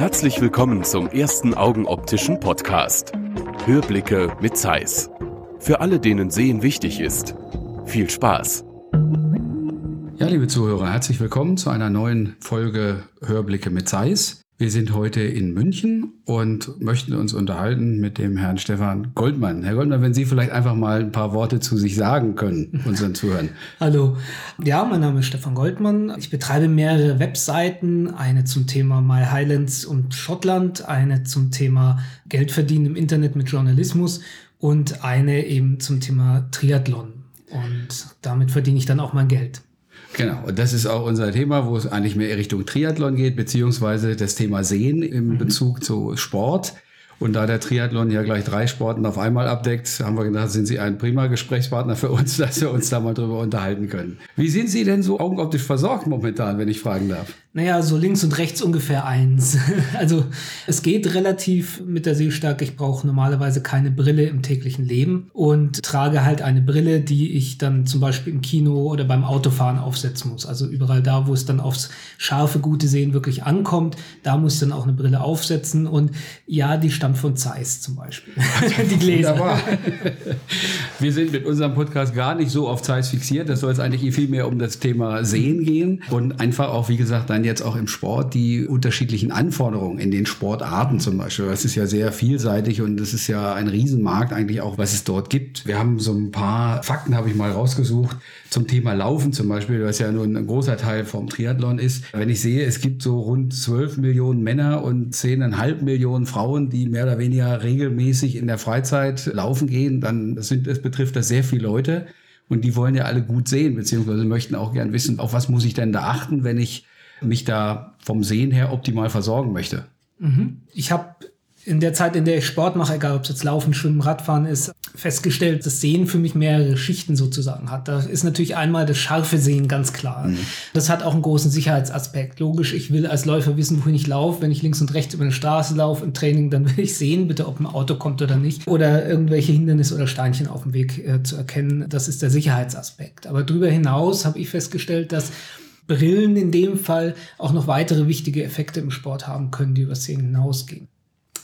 Herzlich willkommen zum ersten Augenoptischen Podcast. Hörblicke mit Zeiss. Für alle, denen Sehen wichtig ist. Viel Spaß. Ja, liebe Zuhörer, herzlich willkommen zu einer neuen Folge Hörblicke mit Zeiss. Wir sind heute in München und möchten uns unterhalten mit dem Herrn Stefan Goldmann. Herr Goldmann, wenn Sie vielleicht einfach mal ein paar Worte zu sich sagen können, unseren Zuhörern. Hallo. Ja, mein Name ist Stefan Goldmann. Ich betreibe mehrere Webseiten. Eine zum Thema My Highlands und Schottland, eine zum Thema Geld verdienen im Internet mit Journalismus und eine eben zum Thema Triathlon. Und damit verdiene ich dann auch mein Geld. Genau, und das ist auch unser Thema, wo es eigentlich mehr Richtung Triathlon geht, beziehungsweise das Thema Sehen im mhm. Bezug zu Sport. Und da der Triathlon ja gleich drei Sporten auf einmal abdeckt, haben wir gedacht, sind Sie ein prima Gesprächspartner für uns, dass wir uns da mal drüber unterhalten können. Wie sind Sie denn so augenoptisch versorgt momentan, wenn ich fragen darf? Naja, so links und rechts ungefähr eins. Also es geht relativ mit der Sehstärke. Ich brauche normalerweise keine Brille im täglichen Leben und trage halt eine Brille, die ich dann zum Beispiel im Kino oder beim Autofahren aufsetzen muss. Also überall da, wo es dann aufs scharfe, gute Sehen wirklich ankommt, da muss ich dann auch eine Brille aufsetzen. Und ja, die stammt von Zeiss zum Beispiel. die Gläser. Wunderbar. Wir sind mit unserem Podcast gar nicht so auf Zeiss fixiert. Das soll jetzt eigentlich viel mehr um das Thema Sehen gehen und einfach auch, wie gesagt, dann jetzt auch im Sport die unterschiedlichen Anforderungen in den Sportarten zum Beispiel. Das ist ja sehr vielseitig und das ist ja ein Riesenmarkt eigentlich auch, was es dort gibt. Wir haben so ein paar Fakten, habe ich mal rausgesucht, zum Thema Laufen zum Beispiel, was ja nur ein großer Teil vom Triathlon ist. Wenn ich sehe, es gibt so rund 12 Millionen Männer und 10,5 Millionen Frauen, die mehr oder weniger regelmäßig in der Freizeit laufen gehen, dann sind, es betrifft das sehr viele Leute. Und die wollen ja alle gut sehen, beziehungsweise möchten auch gern wissen, auf was muss ich denn da achten, wenn ich mich da vom Sehen her optimal versorgen möchte. Mhm. Ich habe in der Zeit, in der ich Sport mache, egal ob es jetzt Laufen, Schwimmen, Radfahren ist, festgestellt, dass Sehen für mich mehrere Schichten sozusagen hat. Da ist natürlich einmal das scharfe Sehen ganz klar. Mhm. Das hat auch einen großen Sicherheitsaspekt. Logisch, ich will als Läufer wissen, wohin ich laufe. Wenn ich links und rechts über eine Straße laufe im Training, dann will ich sehen, bitte, ob ein Auto kommt oder nicht. Oder irgendwelche Hindernisse oder Steinchen auf dem Weg äh, zu erkennen. Das ist der Sicherheitsaspekt. Aber darüber hinaus habe ich festgestellt, dass Brillen in dem Fall auch noch weitere wichtige Effekte im Sport haben können, die über Szenen hinausgehen.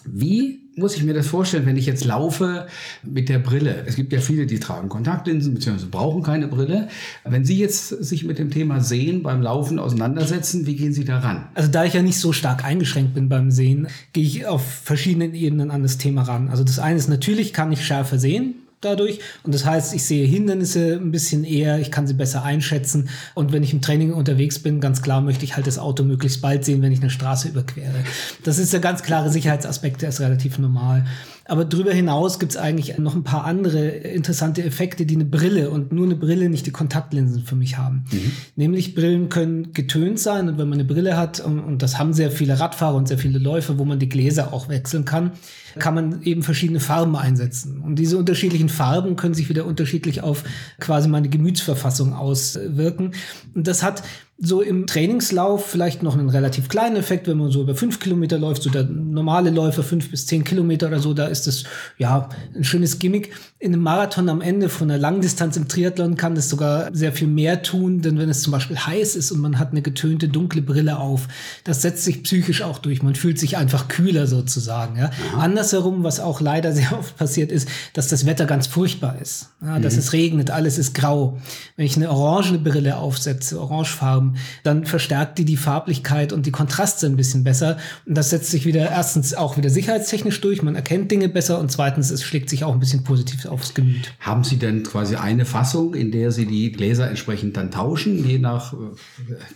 Wie muss ich mir das vorstellen, wenn ich jetzt laufe mit der Brille? Es gibt ja viele, die tragen Kontaktlinsen bzw. brauchen keine Brille. Wenn Sie jetzt sich mit dem Thema Sehen beim Laufen auseinandersetzen, wie gehen Sie daran? Also da ich ja nicht so stark eingeschränkt bin beim Sehen, gehe ich auf verschiedenen Ebenen an das Thema ran. Also das eine ist natürlich, kann ich schärfer sehen dadurch. Und das heißt, ich sehe Hindernisse ein bisschen eher, ich kann sie besser einschätzen. Und wenn ich im Training unterwegs bin, ganz klar möchte ich halt das Auto möglichst bald sehen, wenn ich eine Straße überquere. Das ist der ganz klare Sicherheitsaspekt, der ist relativ normal. Aber darüber hinaus gibt es eigentlich noch ein paar andere interessante Effekte, die eine Brille und nur eine Brille, nicht die Kontaktlinsen für mich haben. Mhm. Nämlich Brillen können getönt sein und wenn man eine Brille hat, und, und das haben sehr viele Radfahrer und sehr viele Läufer, wo man die Gläser auch wechseln kann, kann man eben verschiedene Farben einsetzen. Und diese unterschiedlichen Farben können sich wieder unterschiedlich auf quasi meine Gemütsverfassung auswirken. Und das hat so im Trainingslauf vielleicht noch einen relativ kleinen Effekt, wenn man so über fünf Kilometer läuft, so der normale Läufer fünf bis zehn Kilometer oder so, da ist das ja ein schönes Gimmick. In einem Marathon am Ende von einer Langdistanz im Triathlon kann das sogar sehr viel mehr tun, denn wenn es zum Beispiel heiß ist und man hat eine getönte dunkle Brille auf, das setzt sich psychisch auch durch. Man fühlt sich einfach kühler sozusagen. Ja. Andersherum, was auch leider sehr oft passiert ist, dass das Wetter ganz furchtbar ist. Ja, dass mhm. es regnet, alles ist grau. Wenn ich eine orangene Brille aufsetze, orangefarben, haben, dann verstärkt die die Farblichkeit und die Kontraste ein bisschen besser. Und das setzt sich wieder erstens auch wieder sicherheitstechnisch durch. Man erkennt Dinge besser und zweitens, es schlägt sich auch ein bisschen positiv aufs Gemüt. Haben Sie denn quasi eine Fassung, in der Sie die Gläser entsprechend dann tauschen, je nach äh,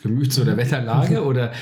Gemüts- oder Wetterlage? oder?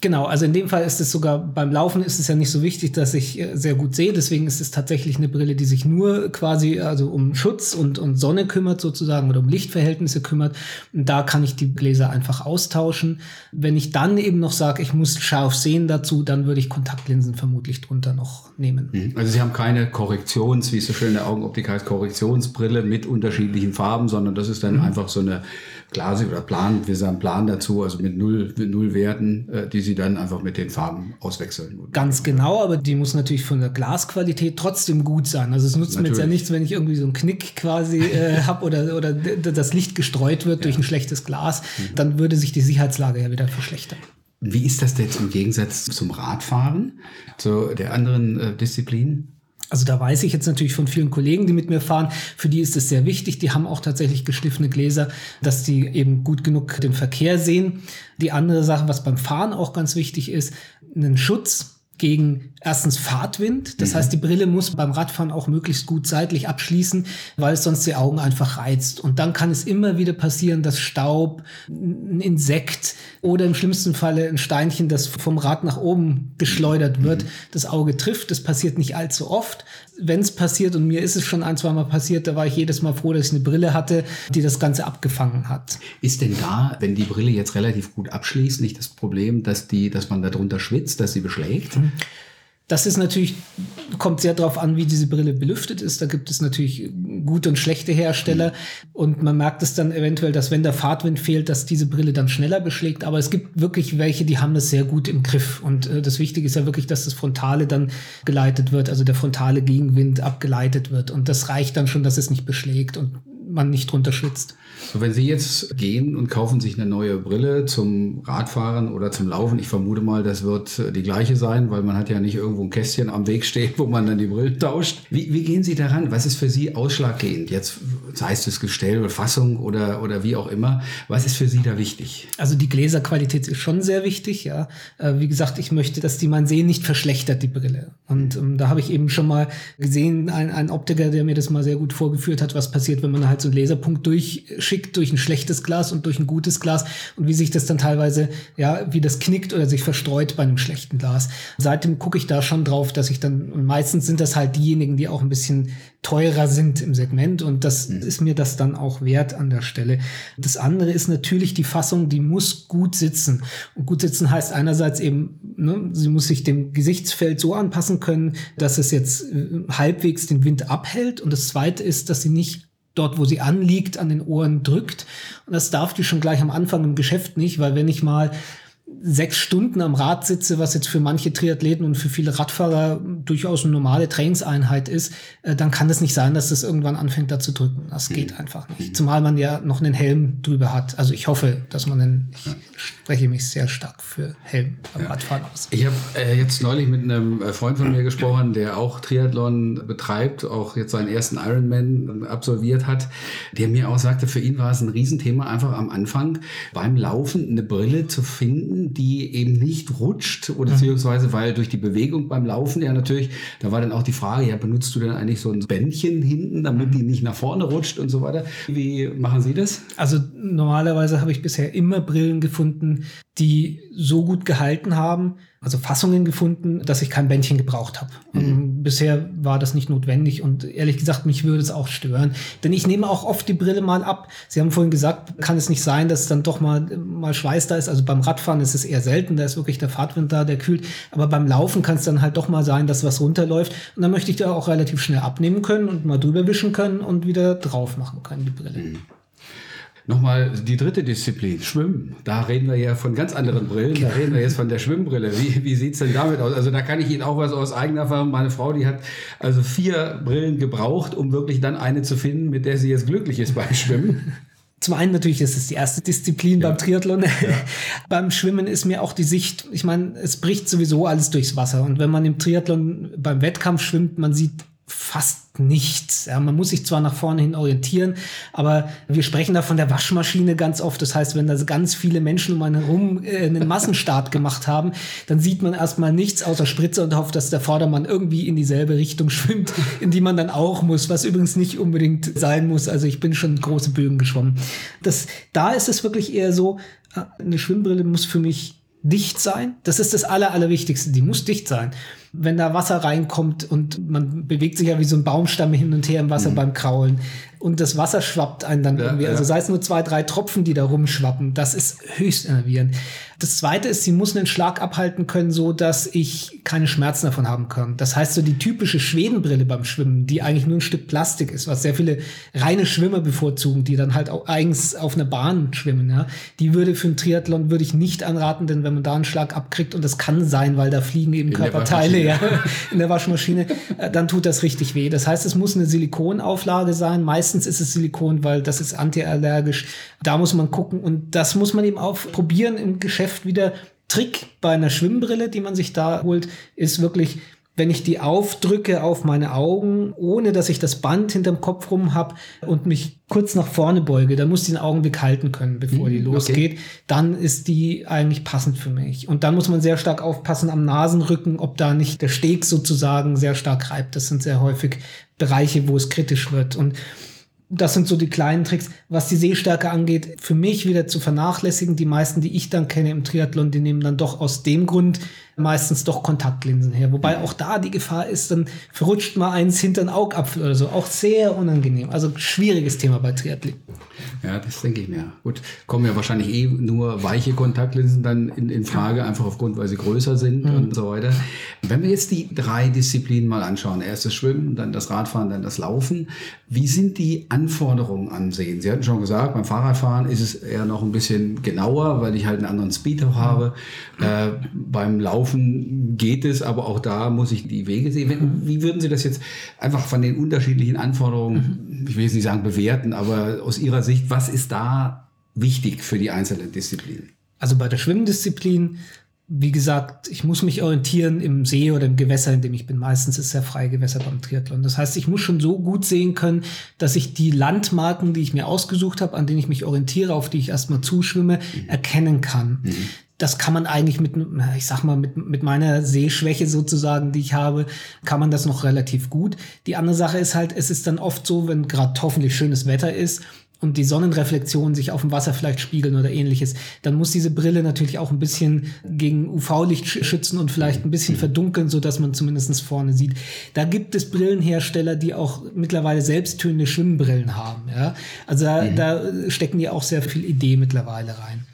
Genau, also in dem Fall ist es sogar beim Laufen ist es ja nicht so wichtig, dass ich äh, sehr gut sehe. Deswegen ist es tatsächlich eine Brille, die sich nur quasi also um Schutz und, und Sonne kümmert sozusagen oder um Lichtverhältnisse kümmert. Und da kann ich die Gläser einfach aus austauschen. Wenn ich dann eben noch sage, ich muss scharf sehen dazu, dann würde ich Kontaktlinsen vermutlich drunter noch nehmen. Mhm. Also Sie haben keine Korrektions, wie es so schön in der Augenoptik heißt, Korrektionsbrille mit unterschiedlichen Farben, sondern das ist dann mhm. einfach so eine Glase oder Plan, wir sagen Plan dazu, also mit null, mit null Werten, äh, die Sie dann einfach mit den Farben auswechseln. Ganz genau, aber die muss natürlich von der Glasqualität trotzdem gut sein. Also es nutzt natürlich. mir jetzt ja nichts, wenn ich irgendwie so einen Knick quasi äh, habe oder, oder das Licht gestreut wird ja. durch ein schlechtes Glas, mhm. dann würde sich die Sicherheitslage ja wieder verschlechtern. Wie ist das jetzt im Gegensatz zum Radfahren, zu der anderen äh, Disziplin? Also da weiß ich jetzt natürlich von vielen Kollegen, die mit mir fahren, für die ist es sehr wichtig. Die haben auch tatsächlich geschliffene Gläser, dass die eben gut genug den Verkehr sehen. Die andere Sache, was beim Fahren auch ganz wichtig ist, einen Schutz gegen erstens Fahrtwind. Das mhm. heißt, die Brille muss beim Radfahren auch möglichst gut seitlich abschließen, weil es sonst die Augen einfach reizt. Und dann kann es immer wieder passieren, dass Staub, ein Insekt oder im schlimmsten Falle ein Steinchen, das vom Rad nach oben geschleudert wird, mhm. das Auge trifft. Das passiert nicht allzu oft. Wenn es passiert, und mir ist es schon ein, zwei Mal passiert, da war ich jedes Mal froh, dass ich eine Brille hatte, die das Ganze abgefangen hat. Ist denn da, wenn die Brille jetzt relativ gut abschließt, nicht das Problem, dass die, dass man darunter schwitzt, dass sie beschlägt? Mhm. Das ist natürlich, kommt sehr darauf an, wie diese Brille belüftet ist. Da gibt es natürlich gute und schlechte Hersteller. Und man merkt es dann eventuell, dass wenn der Fahrtwind fehlt, dass diese Brille dann schneller beschlägt. Aber es gibt wirklich welche, die haben das sehr gut im Griff. Und äh, das Wichtige ist ja wirklich, dass das Frontale dann geleitet wird, also der frontale Gegenwind abgeleitet wird. Und das reicht dann schon, dass es nicht beschlägt und man nicht drunter schwitzt. So, wenn Sie jetzt gehen und kaufen sich eine neue Brille zum Radfahren oder zum Laufen, ich vermute mal, das wird äh, die gleiche sein, weil man hat ja nicht irgendwo ein Kästchen am Weg stehen, wo man dann die Brille tauscht. Wie, wie gehen Sie daran? Was ist für Sie ausschlaggebend? Jetzt sei es das Gestell oder Fassung oder, oder wie auch immer. Was ist für Sie da wichtig? Also die Gläserqualität ist schon sehr wichtig, ja. Äh, wie gesagt, ich möchte, dass die mein Sehen nicht verschlechtert, die Brille. Und ähm, da habe ich eben schon mal gesehen, ein, ein Optiker, der mir das mal sehr gut vorgeführt hat, was passiert, wenn man halt so einen Laserpunkt durchschickt durch ein schlechtes Glas und durch ein gutes Glas und wie sich das dann teilweise, ja, wie das knickt oder sich verstreut bei einem schlechten Glas. Seitdem gucke ich da schon drauf, dass ich dann, und meistens sind das halt diejenigen, die auch ein bisschen teurer sind im Segment und das mhm. ist mir das dann auch wert an der Stelle. Das andere ist natürlich die Fassung, die muss gut sitzen. Und gut sitzen heißt einerseits eben, ne, sie muss sich dem Gesichtsfeld so anpassen können, dass es jetzt äh, halbwegs den Wind abhält. Und das zweite ist, dass sie nicht dort, wo sie anliegt, an den Ohren drückt. Und das darf die schon gleich am Anfang im Geschäft nicht, weil wenn ich mal sechs Stunden am Rad sitze, was jetzt für manche Triathleten und für viele Radfahrer durchaus eine normale Trainingseinheit ist, äh, dann kann es nicht sein, dass das irgendwann anfängt da zu drücken. Das geht mhm. einfach nicht. Zumal man ja noch einen Helm drüber hat. Also ich hoffe, dass man einen, ich spreche mich sehr stark für Helm beim ja. Radfahren aus. Ich habe äh, jetzt neulich mit einem äh, Freund von mir gesprochen, der auch Triathlon betreibt, auch jetzt seinen ersten Ironman absolviert hat, der mir auch sagte, für ihn war es ein Riesenthema, einfach am Anfang beim Laufen eine Brille zu finden, die eben nicht rutscht oder mhm. beziehungsweise weil durch die Bewegung beim Laufen ja natürlich, da war dann auch die Frage, ja, benutzt du denn eigentlich so ein Bändchen hinten, damit die nicht nach vorne rutscht und so weiter? Wie machen Sie das? Also normalerweise habe ich bisher immer Brillen gefunden, die so gut gehalten haben, also Fassungen gefunden, dass ich kein Bändchen gebraucht habe. Mhm. Bisher war das nicht notwendig und ehrlich gesagt, mich würde es auch stören. Denn ich nehme auch oft die Brille mal ab. Sie haben vorhin gesagt, kann es nicht sein, dass dann doch mal, mal Schweiß da ist. Also beim Radfahren ist es eher selten, da ist wirklich der Fahrtwind da, der kühlt. Aber beim Laufen kann es dann halt doch mal sein, dass was runterläuft. Und dann möchte ich da auch relativ schnell abnehmen können und mal drüber wischen können und wieder drauf machen können, die Brille. Mhm. Nochmal die dritte Disziplin, Schwimmen. Da reden wir ja von ganz anderen Brillen. Da reden wir jetzt von der Schwimmbrille. Wie, wie sieht es denn damit aus? Also da kann ich Ihnen auch was aus eigener Erfahrung. Meine Frau, die hat also vier Brillen gebraucht, um wirklich dann eine zu finden, mit der sie jetzt glücklich ist beim Schwimmen. Zum einen natürlich ist es die erste Disziplin ja. beim Triathlon. Ja. beim Schwimmen ist mir auch die Sicht, ich meine, es bricht sowieso alles durchs Wasser. Und wenn man im Triathlon beim Wettkampf schwimmt, man sieht fast nichts. Ja, man muss sich zwar nach vorne hin orientieren, aber wir sprechen da von der Waschmaschine ganz oft. Das heißt, wenn da ganz viele Menschen um einen herum äh, einen Massenstart gemacht haben, dann sieht man erstmal nichts außer Spritze und hofft, dass der Vordermann irgendwie in dieselbe Richtung schwimmt, in die man dann auch muss, was übrigens nicht unbedingt sein muss. Also ich bin schon große Bögen geschwommen. Das, da ist es wirklich eher so, äh, eine Schwimmbrille muss für mich dicht sein. Das ist das Aller, Allerwichtigste. Die muss dicht sein wenn da Wasser reinkommt und man bewegt sich ja wie so ein Baumstamm hin und her im Wasser mhm. beim Kraulen und das Wasser schwappt einen dann ja, irgendwie. Also sei es nur zwei, drei Tropfen, die da rumschwappen, das ist höchst enervierend. Das zweite ist, sie muss einen Schlag abhalten können, so dass ich keine Schmerzen davon haben kann. Das heißt, so die typische Schwedenbrille beim Schwimmen, die eigentlich nur ein Stück Plastik ist, was sehr viele reine Schwimmer bevorzugen, die dann halt auch eigens auf einer Bahn schwimmen, ja. Die würde für einen Triathlon würde ich nicht anraten, denn wenn man da einen Schlag abkriegt und das kann sein, weil da fliegen eben in Körperteile, ja, in der Waschmaschine, äh, dann tut das richtig weh. Das heißt, es muss eine Silikonauflage sein. Meistens ist es Silikon, weil das ist antiallergisch. Da muss man gucken und das muss man eben auch probieren im Geschäft Geschäft wieder Trick bei einer Schwimmbrille, die man sich da holt, ist wirklich wenn ich die aufdrücke auf meine Augen, ohne dass ich das Band hinterm Kopf rum habe und mich kurz nach vorne beuge, dann muss die den Augenblick halten können, bevor die mhm, losgeht, okay. dann ist die eigentlich passend für mich. Und dann muss man sehr stark aufpassen am Nasenrücken, ob da nicht der Steg sozusagen sehr stark reibt. Das sind sehr häufig Bereiche, wo es kritisch wird. Und das sind so die kleinen Tricks. Was die Sehstärke angeht, für mich wieder zu vernachlässigen. Die meisten, die ich dann kenne im Triathlon, die nehmen dann doch aus dem Grund meistens doch Kontaktlinsen her. Wobei auch da die Gefahr ist, dann verrutscht mal eins hinter den Augapfel oder so. Auch sehr unangenehm. Also schwieriges Thema bei Triathlon. Ja, das denke ich mir. Gut, kommen ja wahrscheinlich eh nur weiche Kontaktlinsen dann in, in Frage, einfach aufgrund, weil sie größer sind mhm. und so weiter. Wenn wir jetzt die drei Disziplinen mal anschauen, erst das Schwimmen, dann das Radfahren, dann das Laufen, wie sind die Anforderungen an Sehen? Sie hatten schon gesagt, beim Fahrradfahren ist es eher noch ein bisschen genauer, weil ich halt einen anderen Speed auch habe. Mhm. Äh, beim Laufen geht es, aber auch da muss ich die Wege sehen. Mhm. Wie würden Sie das jetzt einfach von den unterschiedlichen Anforderungen, ich will jetzt nicht sagen bewerten, aber aus Ihrer Sicht, was ist da wichtig für die einzelnen Disziplinen? Also bei der Schwimmdisziplin wie gesagt, ich muss mich orientieren im See oder im Gewässer, in dem ich bin. Meistens ist es ja freie Gewässer beim Triathlon. Das heißt, ich muss schon so gut sehen können, dass ich die Landmarken, die ich mir ausgesucht habe, an denen ich mich orientiere, auf die ich erstmal zuschwimme, mhm. erkennen kann. Mhm. Das kann man eigentlich mit, ich sag mal, mit, mit meiner Sehschwäche sozusagen, die ich habe, kann man das noch relativ gut. Die andere Sache ist halt, es ist dann oft so, wenn gerade hoffentlich schönes Wetter ist und die Sonnenreflexionen sich auf dem Wasser vielleicht spiegeln oder ähnliches, dann muss diese Brille natürlich auch ein bisschen gegen UV-Licht schützen und vielleicht ein bisschen verdunkeln, so dass man zumindest vorne sieht. Da gibt es Brillenhersteller, die auch mittlerweile selbsttönende Schwimmbrillen haben. Ja? Also da, mhm. da stecken die auch sehr viel Idee mittlerweile rein.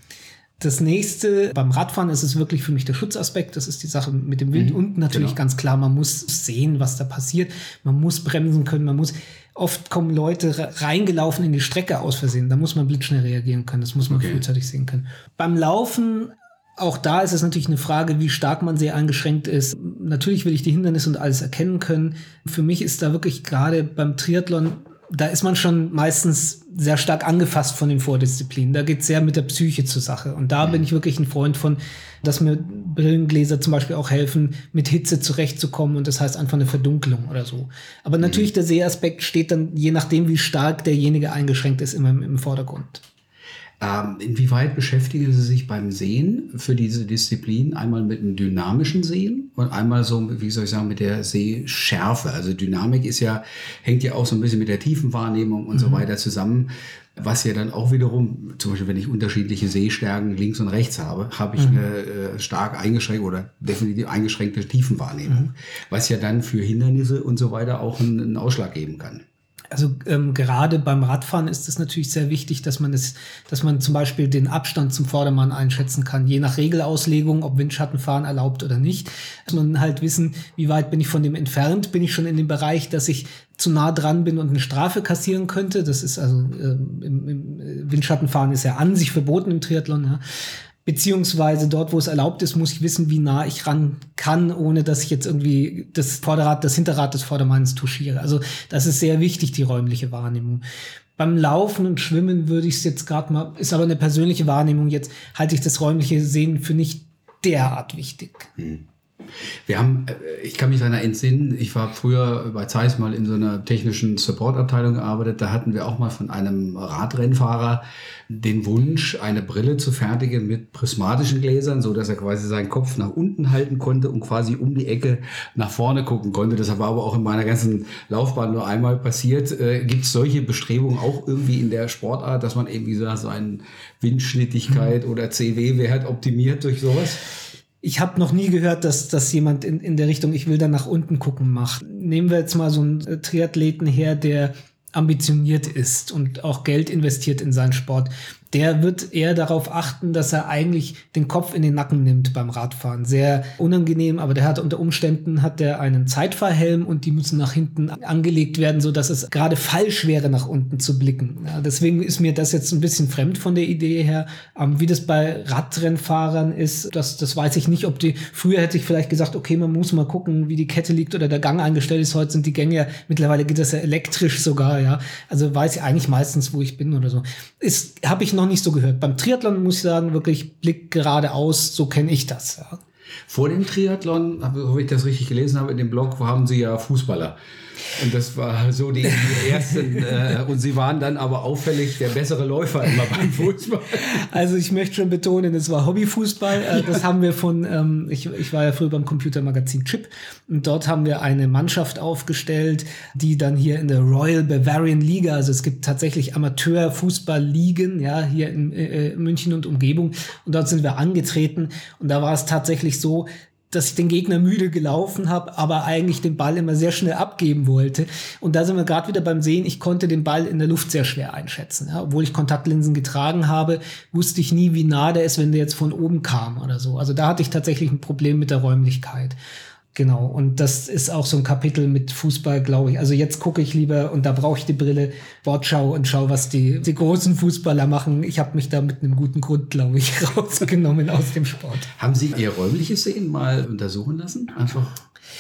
Das nächste, beim Radfahren ist es wirklich für mich der Schutzaspekt. Das ist die Sache mit dem Wind. Mhm, und natürlich genau. ganz klar, man muss sehen, was da passiert. Man muss bremsen können. Man muss, oft kommen Leute reingelaufen in die Strecke aus Versehen. Da muss man blitzschnell reagieren können. Das muss man okay. frühzeitig sehen können. Beim Laufen auch da ist es natürlich eine Frage, wie stark man sehr eingeschränkt ist. Natürlich will ich die Hindernisse und alles erkennen können. Für mich ist da wirklich gerade beim Triathlon da ist man schon meistens sehr stark angefasst von den Vordisziplinen. Da geht es sehr mit der Psyche zur Sache. Und da mhm. bin ich wirklich ein Freund von, dass mir Brillengläser zum Beispiel auch helfen, mit Hitze zurechtzukommen. Und das heißt einfach eine Verdunkelung oder so. Aber natürlich mhm. der Sehaspekt steht dann, je nachdem, wie stark derjenige eingeschränkt ist, immer im, im Vordergrund. Ähm, inwieweit beschäftigen Sie sich beim Sehen für diese Disziplin einmal mit dem dynamischen Sehen und einmal so, wie soll ich sagen, mit der Sehschärfe? Also Dynamik ist ja, hängt ja auch so ein bisschen mit der Tiefenwahrnehmung und mhm. so weiter zusammen. Was ja dann auch wiederum, zum Beispiel wenn ich unterschiedliche Sehstärken links und rechts habe, habe ich mhm. eine äh, stark eingeschränkte oder definitiv eingeschränkte Tiefenwahrnehmung. Mhm. Was ja dann für Hindernisse und so weiter auch einen, einen Ausschlag geben kann. Also ähm, gerade beim Radfahren ist es natürlich sehr wichtig, dass man es, dass man zum Beispiel den Abstand zum Vordermann einschätzen kann, je nach Regelauslegung, ob Windschattenfahren erlaubt oder nicht. Muss man halt wissen, wie weit bin ich von dem entfernt, bin ich schon in dem Bereich, dass ich zu nah dran bin und eine Strafe kassieren könnte. Das ist also ähm, im, im Windschattenfahren ist ja an sich verboten im Triathlon. Ja. Beziehungsweise dort, wo es erlaubt ist, muss ich wissen, wie nah ich ran kann, ohne dass ich jetzt irgendwie das Vorderrad, das Hinterrad des Vordermanns touchiere. Also das ist sehr wichtig, die räumliche Wahrnehmung. Beim Laufen und Schwimmen würde ich es jetzt gerade mal, ist aber eine persönliche Wahrnehmung jetzt, halte ich das räumliche Sehen für nicht derart wichtig. Hm. Wir haben, äh, ich kann mich daran entsinnen, ich war früher bei Zeiss mal in so einer technischen Supportabteilung gearbeitet. Da hatten wir auch mal von einem Radrennfahrer den Wunsch, eine Brille zu fertigen mit prismatischen Gläsern, so dass er quasi seinen Kopf nach unten halten konnte und quasi um die Ecke nach vorne gucken konnte. Das war aber auch in meiner ganzen Laufbahn nur einmal passiert. Äh, Gibt es solche Bestrebungen auch irgendwie in der Sportart, dass man eben, wie gesagt, so eine Windschnittigkeit oder CW-Wert optimiert durch sowas? Ich habe noch nie gehört, dass, dass jemand in, in der Richtung, ich will da nach unten gucken, macht. Nehmen wir jetzt mal so einen Triathleten her, der ambitioniert ist und auch Geld investiert in seinen Sport der wird eher darauf achten, dass er eigentlich den Kopf in den Nacken nimmt beim Radfahren. Sehr unangenehm, aber der hat unter Umständen hat der einen Zeitfahrhelm und die müssen nach hinten angelegt werden, so dass es gerade falsch wäre, nach unten zu blicken. Ja, deswegen ist mir das jetzt ein bisschen fremd von der Idee her. Ähm, wie das bei Radrennfahrern ist, das, das weiß ich nicht, ob die, früher hätte ich vielleicht gesagt, okay, man muss mal gucken, wie die Kette liegt oder der Gang eingestellt ist. Heute sind die Gänge ja, mittlerweile geht das ja elektrisch sogar, ja. Also weiß ich eigentlich meistens, wo ich bin oder so. Habe ich noch noch nicht so gehört. Beim Triathlon muss ich sagen, wirklich Blick geradeaus, so kenne ich das. Ja. Vor dem Triathlon, wo ich das richtig gelesen habe, in dem Blog haben Sie ja Fußballer. Und das war so die, die ersten. Äh, und sie waren dann aber auffällig der bessere Läufer immer beim Fußball. Also ich möchte schon betonen, es war Hobbyfußball. Äh, das ja. haben wir von, ähm, ich, ich war ja früher beim Computermagazin Chip und dort haben wir eine Mannschaft aufgestellt, die dann hier in der Royal Bavarian Liga, also es gibt tatsächlich Amateurfußballligen, ja, hier in äh, München und Umgebung. Und dort sind wir angetreten und da war es tatsächlich so, dass ich den Gegner müde gelaufen habe, aber eigentlich den Ball immer sehr schnell abgeben wollte. Und da sind wir gerade wieder beim Sehen, ich konnte den Ball in der Luft sehr schwer einschätzen. Ja. Obwohl ich Kontaktlinsen getragen habe, wusste ich nie, wie nah der ist, wenn der jetzt von oben kam oder so. Also da hatte ich tatsächlich ein Problem mit der Räumlichkeit. Genau, und das ist auch so ein Kapitel mit Fußball, glaube ich. Also jetzt gucke ich lieber, und da brauche ich die Brille, Wortschau und schau, was die, die großen Fußballer machen. Ich habe mich da mit einem guten Grund, glaube ich, rausgenommen aus dem Sport. Haben Sie Ihr räumliches Sehen mal untersuchen lassen? Einfach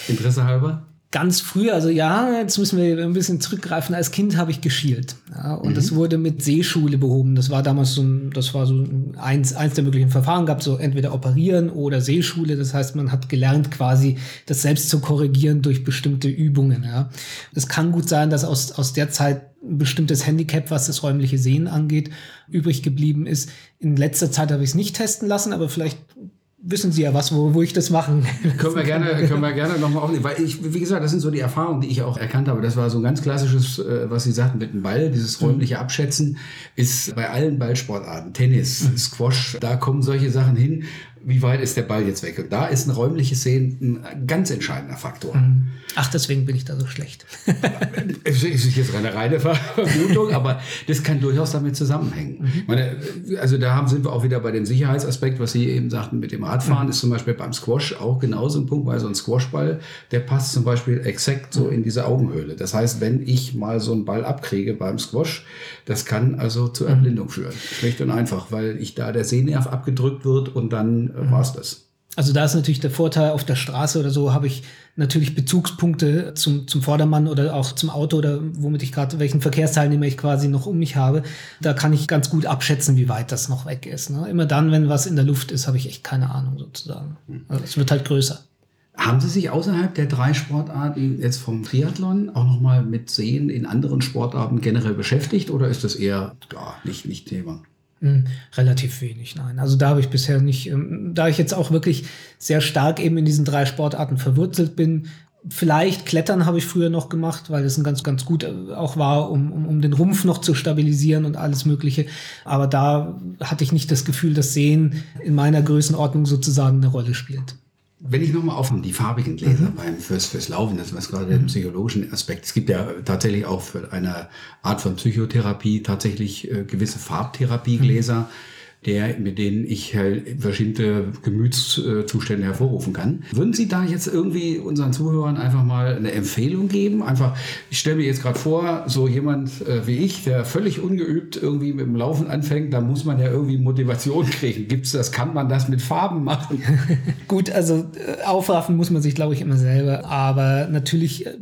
Interesse halber? Ganz früh, also ja, jetzt müssen wir ein bisschen zurückgreifen. Als Kind habe ich geschielt. Ja, und mhm. das wurde mit Seeschule behoben. Das war damals so ein, das war so eins, eins der möglichen Verfahren gab, so entweder operieren oder Seeschule. Das heißt, man hat gelernt, quasi das selbst zu korrigieren durch bestimmte Übungen. Ja. Es kann gut sein, dass aus, aus der Zeit ein bestimmtes Handicap, was das räumliche Sehen angeht, übrig geblieben ist. In letzter Zeit habe ich es nicht testen lassen, aber vielleicht wissen Sie ja was, wo, wo ich das machen. können wir gerne, können wir gerne nochmal aufnehmen. Weil ich, wie gesagt, das sind so die Erfahrungen, die ich auch erkannt habe. Das war so ein ganz klassisches, äh, was Sie sagten mit dem Ball, dieses mhm. räumliche Abschätzen, ist bei allen Ballsportarten, Tennis, mhm. Squash, da kommen solche Sachen hin wie weit ist der Ball jetzt weg? Und da ist ein räumliches Sehen ein ganz entscheidender Faktor. Mhm. Ach, deswegen bin ich da so schlecht. es ist jetzt eine reine Vermutung, aber das kann durchaus damit zusammenhängen. Mhm. Meine, also da haben, sind wir auch wieder bei dem Sicherheitsaspekt, was Sie eben sagten mit dem Radfahren, mhm. ist zum Beispiel beim Squash auch genauso ein Punkt, weil so ein Squashball, der passt zum Beispiel exakt so in diese Augenhöhle. Das heißt, wenn ich mal so einen Ball abkriege beim Squash, das kann also zur mhm. Erblindung führen. Schlicht und einfach, weil ich da der Sehnerv abgedrückt wird und dann äh, war es das. Also da ist natürlich der Vorteil, auf der Straße oder so habe ich natürlich Bezugspunkte zum, zum Vordermann oder auch zum Auto oder womit ich gerade, welchen Verkehrsteilnehmer ich quasi noch um mich habe. Da kann ich ganz gut abschätzen, wie weit das noch weg ist. Ne? Immer dann, wenn was in der Luft ist, habe ich echt keine Ahnung sozusagen. Hm. Also es wird halt größer. Haben Sie sich außerhalb der drei Sportarten jetzt vom Triathlon auch nochmal mit Sehen in anderen Sportarten generell beschäftigt oder ist das eher ja, nicht, nicht Thema? Hm, relativ wenig, nein. Also da habe ich bisher nicht, ähm, da ich jetzt auch wirklich sehr stark eben in diesen drei Sportarten verwurzelt bin, Vielleicht Klettern habe ich früher noch gemacht, weil das ein ganz, ganz gut äh, auch war, um, um, um den Rumpf noch zu stabilisieren und alles Mögliche. Aber da hatte ich nicht das Gefühl, dass Sehen in meiner Größenordnung sozusagen eine Rolle spielt. Wenn ich nochmal auf die farbigen Gläser mhm. beim fürs, fürs Laufen, das was gerade mhm. den psychologischen Aspekt. Es gibt ja tatsächlich auch für eine Art von Psychotherapie tatsächlich äh, gewisse Farbtherapiegläser. Mhm der, mit denen ich halt verschiedene Gemütszustände hervorrufen kann. Würden Sie da jetzt irgendwie unseren Zuhörern einfach mal eine Empfehlung geben? Einfach, ich stelle mir jetzt gerade vor, so jemand äh, wie ich, der völlig ungeübt irgendwie mit dem Laufen anfängt, da muss man ja irgendwie Motivation kriegen. Gibt's das? Kann man das mit Farben machen? Gut, also äh, aufraffen muss man sich, glaube ich, immer selber. Aber natürlich äh,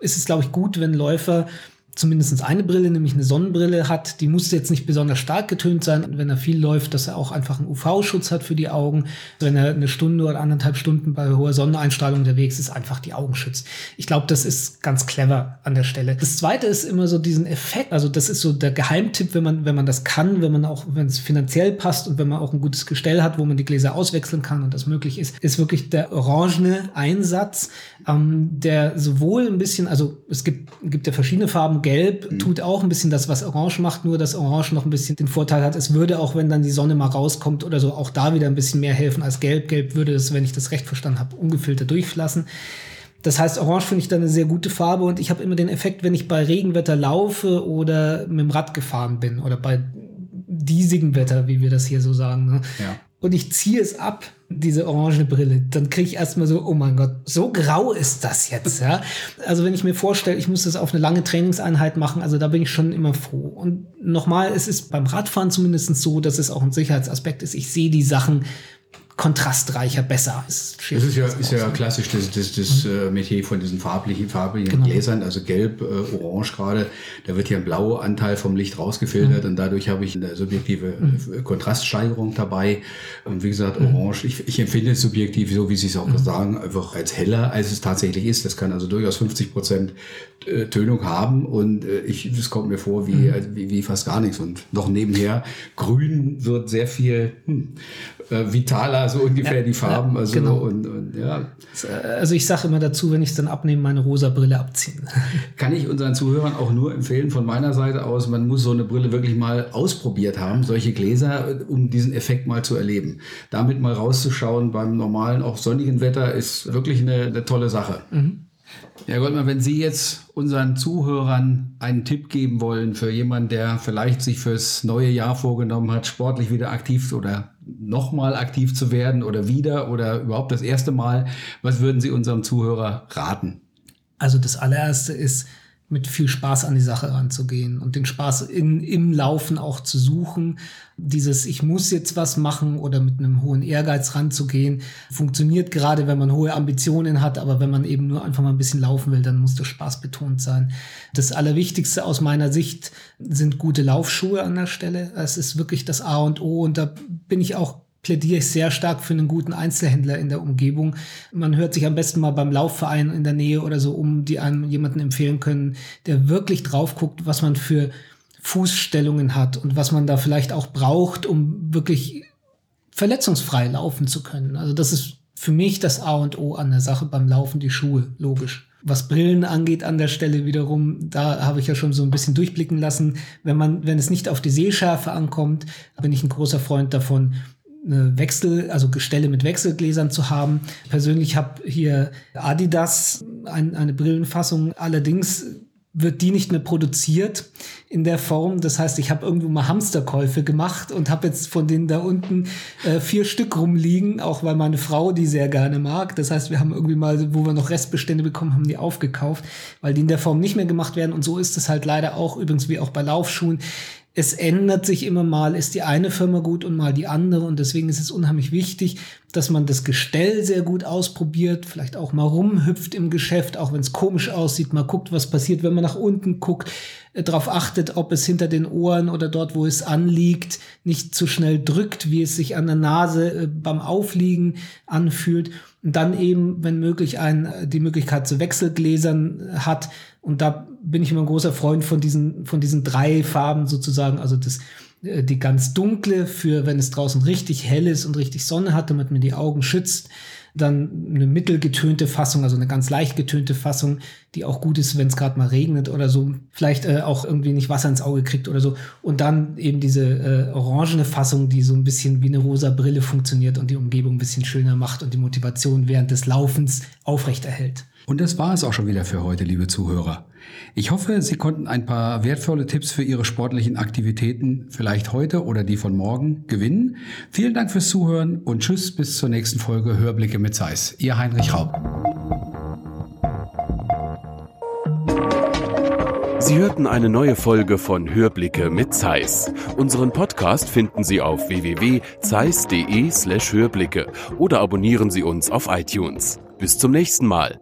ist es, glaube ich, gut, wenn Läufer zumindest eine Brille, nämlich eine Sonnenbrille hat. Die muss jetzt nicht besonders stark getönt sein. Wenn er viel läuft, dass er auch einfach einen UV-Schutz hat für die Augen. Wenn er eine Stunde oder anderthalb Stunden bei hoher Sonneneinstrahlung unterwegs ist, einfach die Augen schützt. Ich glaube, das ist ganz clever an der Stelle. Das zweite ist immer so diesen Effekt. Also das ist so der Geheimtipp, wenn man, wenn man das kann, wenn man auch, wenn es finanziell passt und wenn man auch ein gutes Gestell hat, wo man die Gläser auswechseln kann und das möglich ist, ist wirklich der orangene Einsatz, ähm, der sowohl ein bisschen, also es gibt, gibt ja verschiedene Farben, Gelb mhm. tut auch ein bisschen das, was Orange macht, nur dass Orange noch ein bisschen den Vorteil hat, es würde auch, wenn dann die Sonne mal rauskommt oder so, auch da wieder ein bisschen mehr helfen als Gelb. Gelb würde es, wenn ich das recht verstanden habe, ungefiltert durchflassen. Das heißt, Orange finde ich dann eine sehr gute Farbe und ich habe immer den Effekt, wenn ich bei Regenwetter laufe oder mit dem Rad gefahren bin oder bei diesigem Wetter, wie wir das hier so sagen. Ne? Ja und ich ziehe es ab, diese orange Brille, dann kriege ich erstmal so, oh mein Gott, so grau ist das jetzt, ja. Also wenn ich mir vorstelle, ich muss das auf eine lange Trainingseinheit machen, also da bin ich schon immer froh. Und nochmal, es ist beim Radfahren zumindest so, dass es auch ein Sicherheitsaspekt ist. Ich sehe die Sachen kontrastreicher, besser. Das ist, das ist ja, ist ja klassisch das, das, das mhm. Metier von diesen farblichen, farbigen genau. Gläsern, also gelb, äh, orange gerade. Da wird hier ein blauer Anteil vom Licht rausgefiltert mhm. und dadurch habe ich eine subjektive mhm. Kontraststeigerung dabei. Und wie gesagt, mhm. orange, ich, ich empfinde es subjektiv, so wie Sie es auch mhm. sagen, einfach als heller, als es tatsächlich ist. Das kann also durchaus 50 Prozent äh, Tönung haben und äh, ich, es kommt mir vor wie, mhm. wie, wie fast gar nichts. Und noch nebenher, grün wird sehr viel hm, äh, vitaler, so ungefähr ja, die Farben. Also, genau. und, und, ja. also ich sage immer dazu, wenn ich es dann abnehme, meine rosa Brille abziehen. Kann ich unseren Zuhörern auch nur empfehlen, von meiner Seite aus, man muss so eine Brille wirklich mal ausprobiert haben, solche Gläser, um diesen Effekt mal zu erleben. Damit mal rauszuschauen beim normalen, auch sonnigen Wetter, ist wirklich eine, eine tolle Sache. Mhm. Ja, Goldmann, wenn Sie jetzt unseren Zuhörern einen Tipp geben wollen für jemanden, der vielleicht sich fürs neue Jahr vorgenommen hat, sportlich wieder aktiv oder nochmal aktiv zu werden oder wieder oder überhaupt das erste Mal, was würden Sie unserem Zuhörer raten? Also das allererste ist, mit viel Spaß an die Sache ranzugehen und den Spaß in, im Laufen auch zu suchen. Dieses Ich muss jetzt was machen oder mit einem hohen Ehrgeiz ranzugehen, funktioniert gerade, wenn man hohe Ambitionen hat, aber wenn man eben nur einfach mal ein bisschen laufen will, dann muss das Spaß betont sein. Das Allerwichtigste aus meiner Sicht sind gute Laufschuhe an der Stelle. Es ist wirklich das A und O und da bin ich auch plädiere ich sehr stark für einen guten Einzelhändler in der Umgebung. Man hört sich am besten mal beim Laufverein in der Nähe oder so um, die einem jemanden empfehlen können, der wirklich drauf guckt, was man für Fußstellungen hat und was man da vielleicht auch braucht, um wirklich verletzungsfrei laufen zu können. Also das ist für mich das A und O an der Sache beim Laufen, die Schuhe, logisch. Was Brillen angeht an der Stelle wiederum, da habe ich ja schon so ein bisschen durchblicken lassen. Wenn man, wenn es nicht auf die Sehschärfe ankommt, bin ich ein großer Freund davon, eine Wechsel, also Gestelle mit Wechselgläsern zu haben. Persönlich habe hier Adidas ein, eine Brillenfassung, allerdings wird die nicht mehr produziert in der Form. Das heißt, ich habe irgendwo mal Hamsterkäufe gemacht und habe jetzt von denen da unten äh, vier Stück rumliegen, auch weil meine Frau die sehr gerne mag. Das heißt, wir haben irgendwie mal, wo wir noch Restbestände bekommen, haben die aufgekauft, weil die in der Form nicht mehr gemacht werden. Und so ist es halt leider auch, übrigens wie auch bei Laufschuhen es ändert sich immer mal, ist die eine Firma gut und mal die andere. Und deswegen ist es unheimlich wichtig, dass man das Gestell sehr gut ausprobiert, vielleicht auch mal rumhüpft im Geschäft, auch wenn es komisch aussieht, mal guckt, was passiert, wenn man nach unten guckt, äh, darauf achtet, ob es hinter den Ohren oder dort, wo es anliegt, nicht zu schnell drückt, wie es sich an der Nase äh, beim Aufliegen anfühlt. Und dann eben, wenn möglich, ein, die Möglichkeit zu Wechselgläsern hat, und da bin ich immer ein großer Freund von diesen, von diesen drei Farben sozusagen. Also das, äh, die ganz dunkle für, wenn es draußen richtig hell ist und richtig Sonne hat, damit man die Augen schützt. Dann eine mittelgetönte Fassung, also eine ganz leicht getönte Fassung, die auch gut ist, wenn es gerade mal regnet oder so. Vielleicht äh, auch irgendwie nicht Wasser ins Auge kriegt oder so. Und dann eben diese äh, orangene Fassung, die so ein bisschen wie eine rosa Brille funktioniert und die Umgebung ein bisschen schöner macht und die Motivation während des Laufens aufrechterhält. Und das war es auch schon wieder für heute, liebe Zuhörer. Ich hoffe, Sie konnten ein paar wertvolle Tipps für Ihre sportlichen Aktivitäten, vielleicht heute oder die von morgen, gewinnen. Vielen Dank fürs Zuhören und tschüss bis zur nächsten Folge Hörblicke mit Zeiss. Ihr Heinrich Raub. Sie hörten eine neue Folge von Hörblicke mit Zeiss. Unseren Podcast finden Sie auf www.zeiss.de slash Hörblicke oder abonnieren Sie uns auf iTunes. Bis zum nächsten Mal.